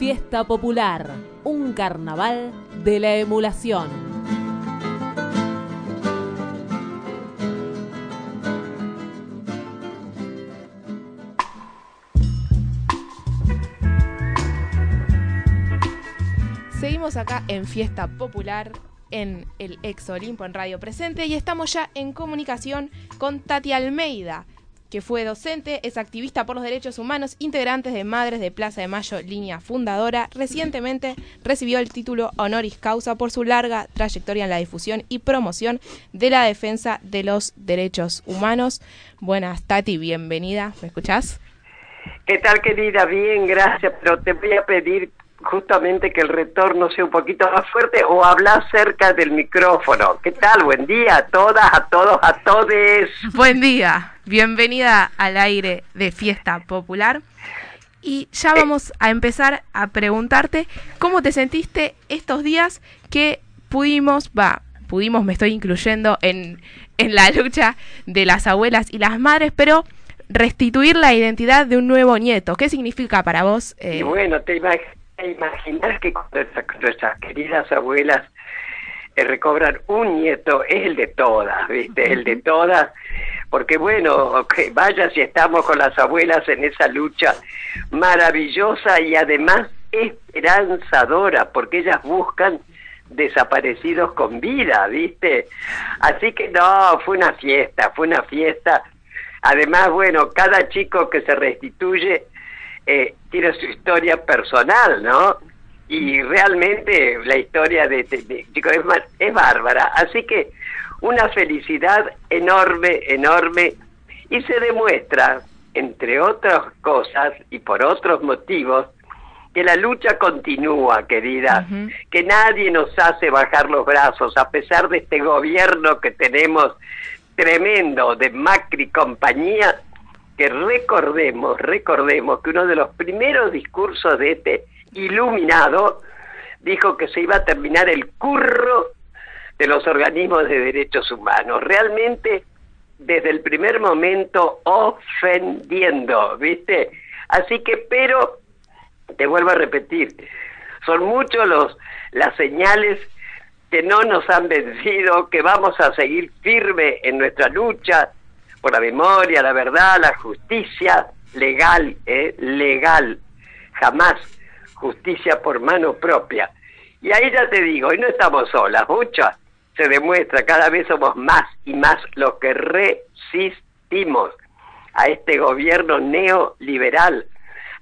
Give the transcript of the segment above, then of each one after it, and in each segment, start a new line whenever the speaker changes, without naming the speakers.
Fiesta Popular, un carnaval de la emulación.
Seguimos acá en Fiesta Popular en el Ex Olimpo en Radio Presente y estamos ya en comunicación con Tati Almeida, que fue docente, es activista por los derechos humanos, integrantes de Madres de Plaza de Mayo, línea fundadora. Recientemente recibió el título honoris causa por su larga trayectoria en la difusión y promoción de la defensa de los derechos humanos. Buenas, Tati, bienvenida. ¿Me escuchás?
¿Qué tal, querida? Bien, gracias, pero te voy a pedir justamente que el retorno sea un poquito más fuerte o hablar cerca del micrófono. ¿Qué tal? Buen día a todas, a todos, a todes.
Buen día, bienvenida al aire de Fiesta Popular. Y ya vamos a empezar a preguntarte cómo te sentiste estos días que pudimos, va, pudimos, me estoy incluyendo en, en la lucha de las abuelas y las madres, pero restituir la identidad de un nuevo nieto. ¿Qué significa para vos?
Eh? Y bueno, te imaginas imaginar que cuando nuestras queridas abuelas eh, recobran un nieto, es el de todas, ¿viste? El de todas, porque bueno, vaya si estamos con las abuelas en esa lucha maravillosa y además esperanzadora, porque ellas buscan desaparecidos con vida, ¿viste? Así que no, fue una fiesta, fue una fiesta. Además, bueno, cada chico que se restituye eh, tiene su historia personal, ¿no? Y realmente la historia de, de, chicos es, es bárbara. Así que una felicidad enorme, enorme, y se demuestra, entre otras cosas y por otros motivos, que la lucha continúa, querida, que nadie nos hace bajar los brazos, a pesar de este gobierno que tenemos tremendo de Macri compañía, que recordemos, recordemos que uno de los primeros discursos de este iluminado dijo que se iba a terminar el curro de los organismos de derechos humanos. Realmente, desde el primer momento, ofendiendo, ¿viste? Así que, pero, te vuelvo a repetir, son muchos los las señales que no nos han vencido, que vamos a seguir firme en nuestra lucha, por la memoria, la verdad, la justicia legal, ¿eh? legal, jamás justicia por mano propia. Y ahí ya te digo, y no estamos solas, muchas, se demuestra, cada vez somos más y más los que resistimos a este gobierno neoliberal,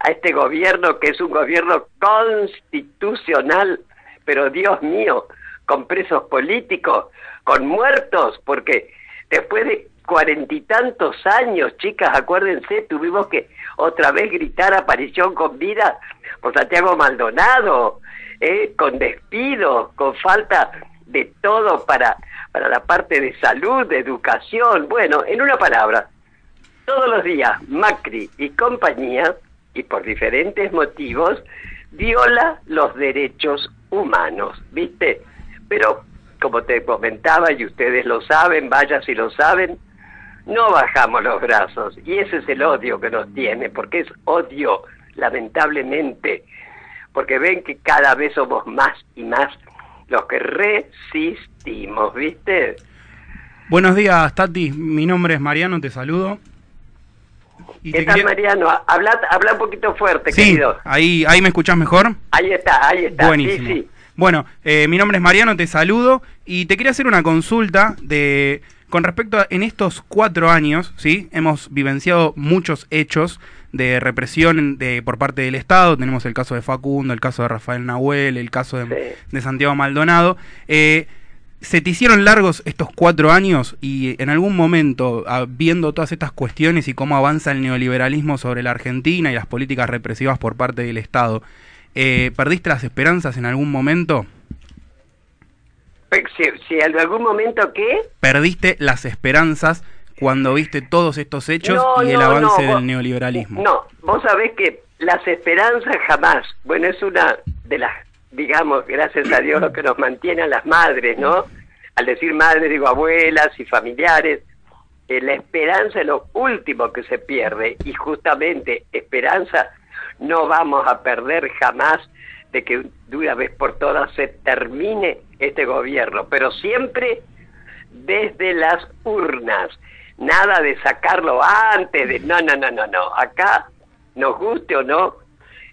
a este gobierno que es un gobierno constitucional, pero Dios mío, con presos políticos, con muertos, porque después de cuarenta y tantos años, chicas, acuérdense, tuvimos que otra vez gritar aparición con vida por Santiago Maldonado, ¿eh? con despido, con falta de todo para, para la parte de salud, de educación. Bueno, en una palabra, todos los días Macri y compañía, y por diferentes motivos, viola los derechos humanos, ¿viste? Pero, como te comentaba, y ustedes lo saben, vaya si lo saben, no bajamos los brazos y ese es el odio que nos tiene, porque es odio, lamentablemente, porque ven que cada vez somos más y más los que resistimos, ¿viste?
Buenos días, Tati. Mi nombre es Mariano, te saludo.
¿Qué tal, Mariano? Habla, habla un poquito fuerte,
sí,
querido.
Ahí, ahí me escuchás mejor.
Ahí está, ahí está.
Buenísimo.
Sí, sí.
Bueno, eh, mi nombre es Mariano, te saludo y te quería hacer una consulta de con respecto a en estos cuatro años, ¿sí? Hemos vivenciado muchos hechos de represión de, por parte del Estado. Tenemos el caso de Facundo, el caso de Rafael Nahuel, el caso de, Santiago Maldonado. Eh, ¿Se te hicieron largos estos cuatro años y en algún momento, ah, viendo todas estas cuestiones y cómo avanza el neoliberalismo sobre la Argentina y las políticas represivas por parte del Estado, eh, ¿perdiste las esperanzas en algún momento?
Si, en algún momento qué?
Perdiste las esperanzas cuando viste todos estos hechos y el avance del neoliberalismo.
No, vos sabés que las esperanzas jamás, bueno, es una de las, digamos, gracias a Dios, lo que nos mantiene a las madres, ¿no? Al decir madres digo abuelas y familiares, eh, la esperanza es lo último que se pierde y justamente esperanza no vamos a perder jamás de que de una vez por todas se termine este gobierno, pero siempre desde las urnas. Nada de sacarlo antes, de no, no, no, no, no. Acá, nos guste o no,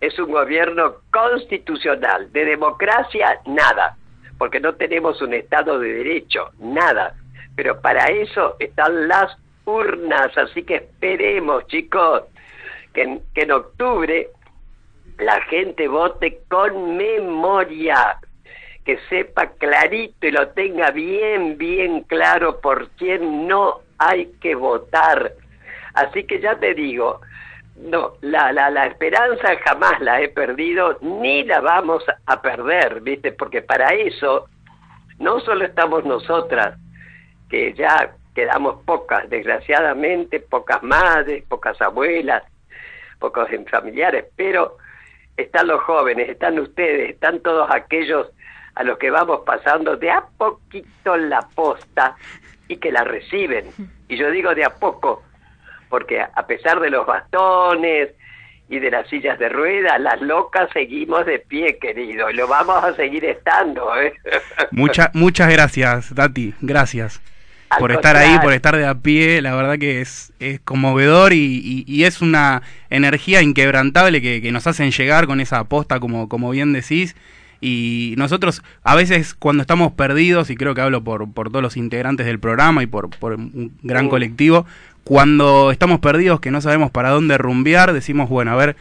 es un gobierno constitucional. De democracia, nada, porque no tenemos un Estado de Derecho, nada. Pero para eso están las urnas, así que esperemos, chicos, que que en octubre la gente vote con memoria, que sepa clarito y lo tenga bien, bien claro por quién no hay que votar. Así que ya te digo, no, la, la, la esperanza jamás la he perdido, ni la vamos a perder, ¿viste? Porque para eso no solo estamos nosotras, que ya quedamos pocas, desgraciadamente, pocas madres, pocas abuelas, pocos familiares, pero están los jóvenes, están ustedes, están todos aquellos a los que vamos pasando de a poquito la posta y que la reciben. Y yo digo de a poco, porque a pesar de los bastones y de las sillas de ruedas, las locas seguimos de pie, querido, y lo vamos a seguir estando. ¿eh?
muchas gracias, Tati, gracias. Por estar ahí, por estar de a pie, la verdad que es, es conmovedor y, es una energía inquebrantable que, que, nos hacen llegar con esa aposta, como, como bien decís. Y nosotros, a veces, cuando estamos perdidos, y creo que hablo por, por todos los integrantes del programa y por, por un gran colectivo, cuando estamos perdidos, que no sabemos para dónde rumbear, decimos, bueno, a ver,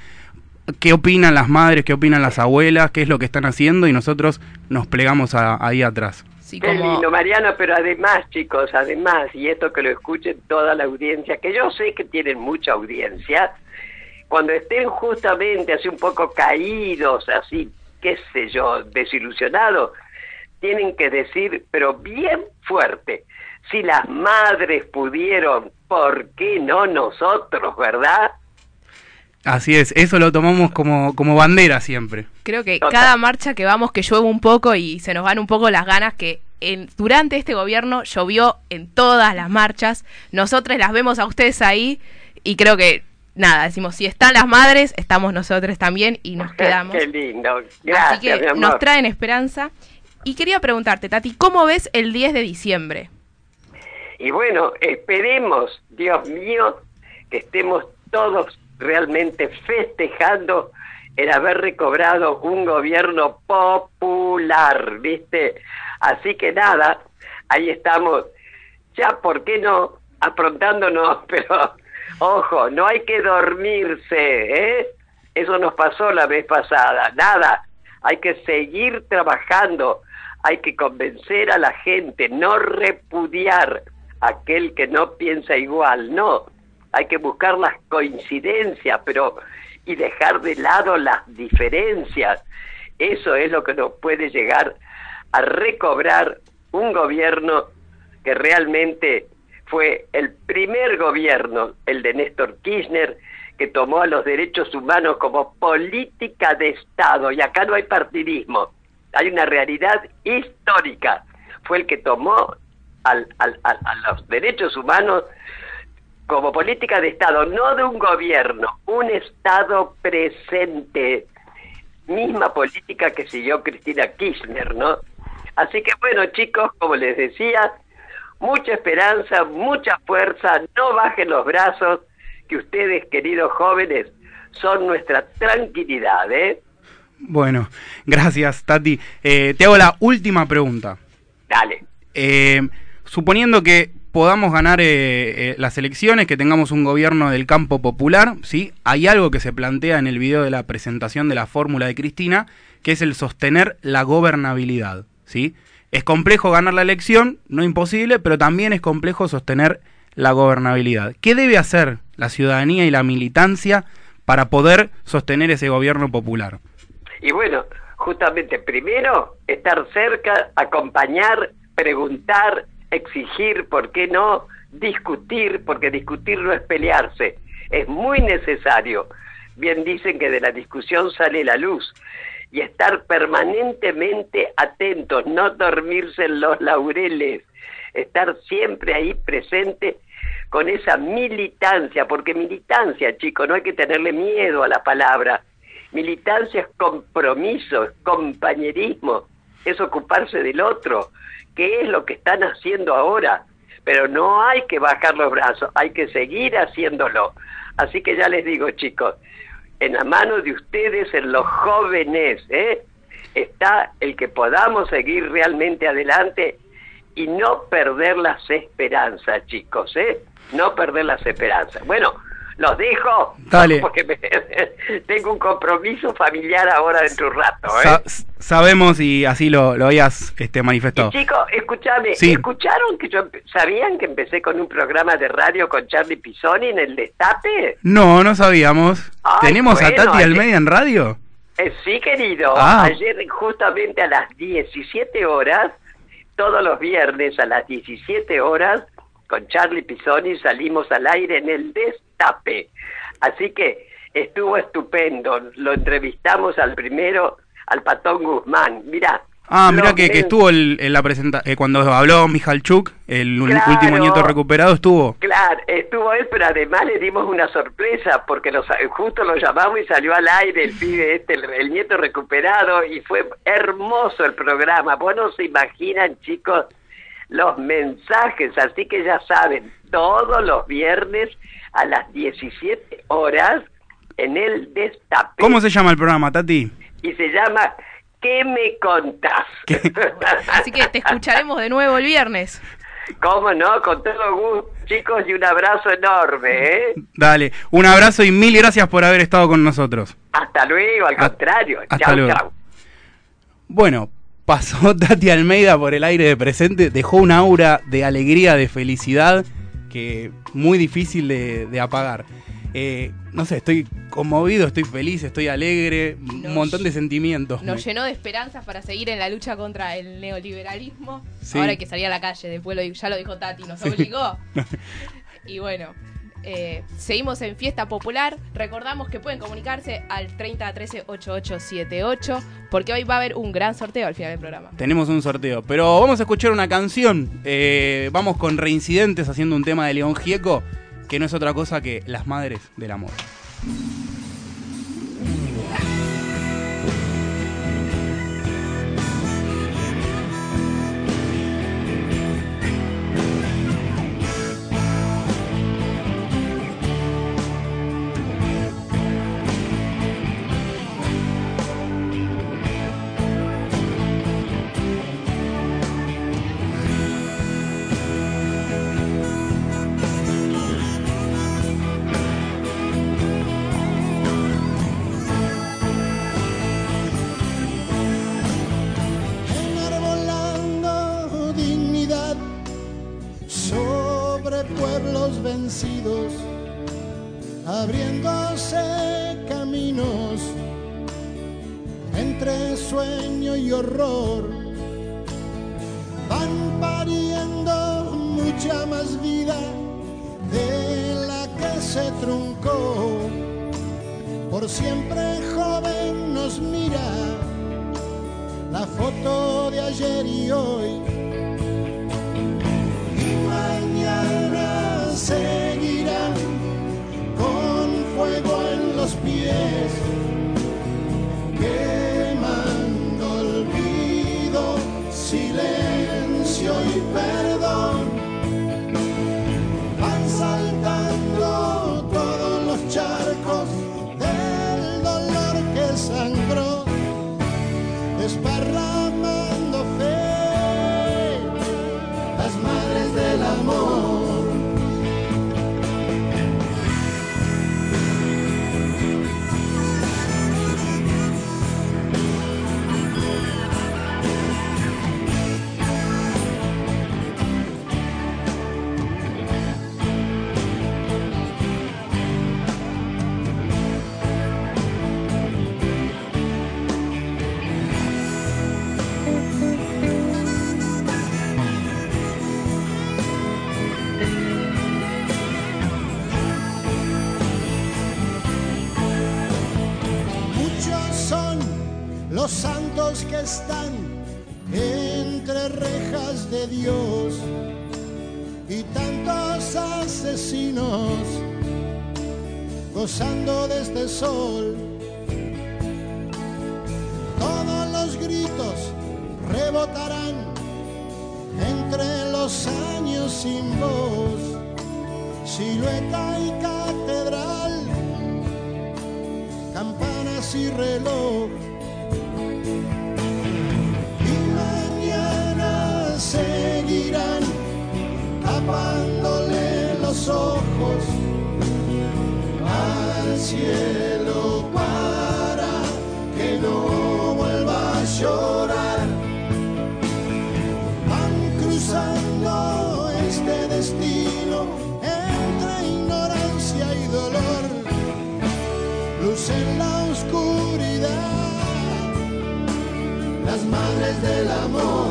qué opinan las madres, qué opinan las abuelas, qué es lo que están haciendo, y nosotros nos plegamos ahí atrás.
Sí, Qué lindo, Mariano, pero además, chicos, además, y esto que lo escuchen toda la audiencia, que yo sé que tienen mucha audiencia, cuando estén justamente así un poco caídos, así qué sé yo, desilusionado, tienen que decir, pero bien fuerte, si las madres pudieron, ¿por qué no nosotros, verdad?
Así es, eso lo tomamos como, como bandera siempre.
Creo que cada marcha que vamos que llueve un poco y se nos van un poco las ganas que en, durante este gobierno llovió en todas las marchas. Nosotros las vemos a ustedes ahí y creo que nada, decimos, si están las madres, estamos nosotros también y nos quedamos.
Qué lindo. Gracias,
Así que nos traen esperanza. Y quería preguntarte, Tati, ¿cómo ves el 10 de diciembre?
Y bueno, esperemos, Dios mío, que estemos todos realmente festejando el haber recobrado un gobierno popular, ¿viste? Así que nada, ahí estamos, ya, ¿por qué no? Aprontándonos, pero Ojo, no hay que dormirse, ¿eh? Eso nos pasó la vez pasada. Nada, hay que seguir trabajando, hay que convencer a la gente, no repudiar a aquel que no piensa igual, no. Hay que buscar las coincidencias, pero y dejar de lado las diferencias. Eso es lo que nos puede llegar a recobrar un gobierno que realmente fue el primer gobierno, el de Néstor Kirchner, que tomó a los derechos humanos como política de Estado, y acá no hay partidismo, hay una realidad histórica. Fue el que tomó al, a los derechos humanos como política de Estado, no de un gobierno, un Estado presente, misma política que siguió Cristina Kirchner, ¿no? Así que bueno, chicos, como les decía, mucha esperanza, mucha fuerza, no bajen los brazos, que ustedes, queridos jóvenes, son nuestra tranquilidad, ¿eh?
Bueno, gracias, Tati. Eh, te hago la última pregunta.
Dale.
Eh, suponiendo que podamos ganar eh, las elecciones, que tengamos un gobierno del campo popular, ¿sí? Hay algo que se plantea en el video de la presentación de la fórmula de Cristina, que es el sostener la gobernabilidad, ¿sí? Es complejo ganar la elección, no imposible, pero también es complejo sostener la gobernabilidad. ¿Qué debe hacer la ciudadanía y la militancia para poder sostener ese gobierno popular?
Y bueno, justamente primero estar cerca, acompañar, preguntar, exigir, ¿por qué no? Discutir, porque discutir no es pelearse, es muy necesario. Bien dicen que de la discusión sale la luz y estar permanentemente atentos, no dormirse en los laureles, estar siempre ahí presente con esa militancia, porque militancia, chicos, no hay que tenerle miedo a la palabra, Militancia es compromiso, es compañerismo, es ocuparse del otro, que es lo que están haciendo ahora. Pero no hay que bajar los brazos, hay que seguir haciéndolo. Así que ya les digo, chicos, en la mano de ustedes, en los jóvenes, ¿eh? está el que podamos seguir realmente adelante y no perder las esperanzas, chicos, ¿eh? No perder las esperanzas. Bueno, los dejo.
Dale.
Porque me- tengo un compromiso familiar ahora dentro de un rato, ¿eh?
Sa- sabemos y así lo, lo habías este, manifestado.
chicos, escúchame,
Sí.
¿escucharon que yo sabían que empecé con un programa de radio con Charlie Pisoni en el Destape?
No, no sabíamos.
Ay,
¿Tenemos a Tati Almeida en radio?
Eh, sí, querido.
Ah.
Ayer justamente a las 17 horas, todos los viernes a las 17 horas, con Charlie Pisoni salimos al aire en el Destape. Así que estuvo estupendo. Lo entrevistamos al primero, al Patón Guzmán. Mira.
Ah, mira
los
que, estuvo el- la presentación, cuando habló Mijalchuk, el
Claro.
último nieto recuperado, estuvo.
Claro, estuvo él, pero además le dimos una sorpresa porque nos, justo lo llamamos y salió al aire el pibe este, el, el nieto recuperado y fue hermoso el programa. Vos no se imaginan, chicos, los mensajes, así que ya saben, todos los viernes a las 17 horas en el Destape.
¿Cómo se llama el programa, Tati?
Y se llama ¿Qué me contás?
¿Qué?
Así que te escucharemos de nuevo el viernes.
¿Cómo no? Con todo gusto, chicos, y un abrazo enorme, ¿eh?
Dale, un abrazo y mil gracias por haber estado con nosotros.
Hasta luego, al contrario.
hasta
chau,
luego.
chau.
Bueno, pasó Tati Almeida por el aire de presente, dejó un aura de alegría, de felicidad, que muy difícil de, de apagar. Eh, no sé, estoy conmovido, estoy feliz, estoy alegre, un montón de sentimientos.
Nos llenó de esperanzas para seguir en la lucha contra el neoliberalismo.
Sí.
Ahora hay que salir a la calle, después lo, ya lo dijo Tati, nos obligó. y bueno, eh, seguimos en Fiesta Popular. Recordamos que pueden comunicarse al 3013 8878 porque hoy va a haber un gran sorteo al final del programa.
Tenemos un sorteo, pero vamos a escuchar una canción. Eh, vamos con Reincidentes haciendo un tema de León Gieco, que no es otra cosa que Las Madres del Amor.
Horror, van pariendo mucha más vida de la que se truncó. Por siempre joven nos mira la foto de ayer y hoy. Y mañana seguirán están entre rejas de Dios y tantos asesinos gozando de este sol los gritos rebotarán entre los años sin voz, silueta y catedral, campanas y reloj. Cielo para que no vuelva a llorar. Van cruzando este destino entre ignorancia y dolor. Luz en la oscuridad, las madres del amor.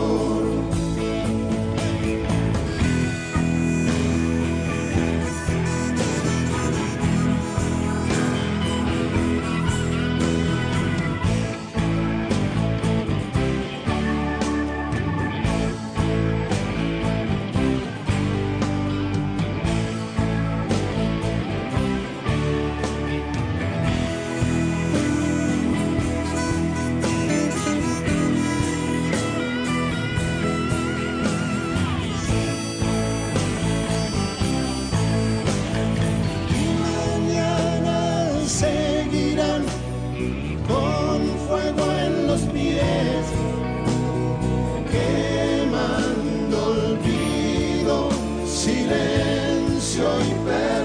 baby.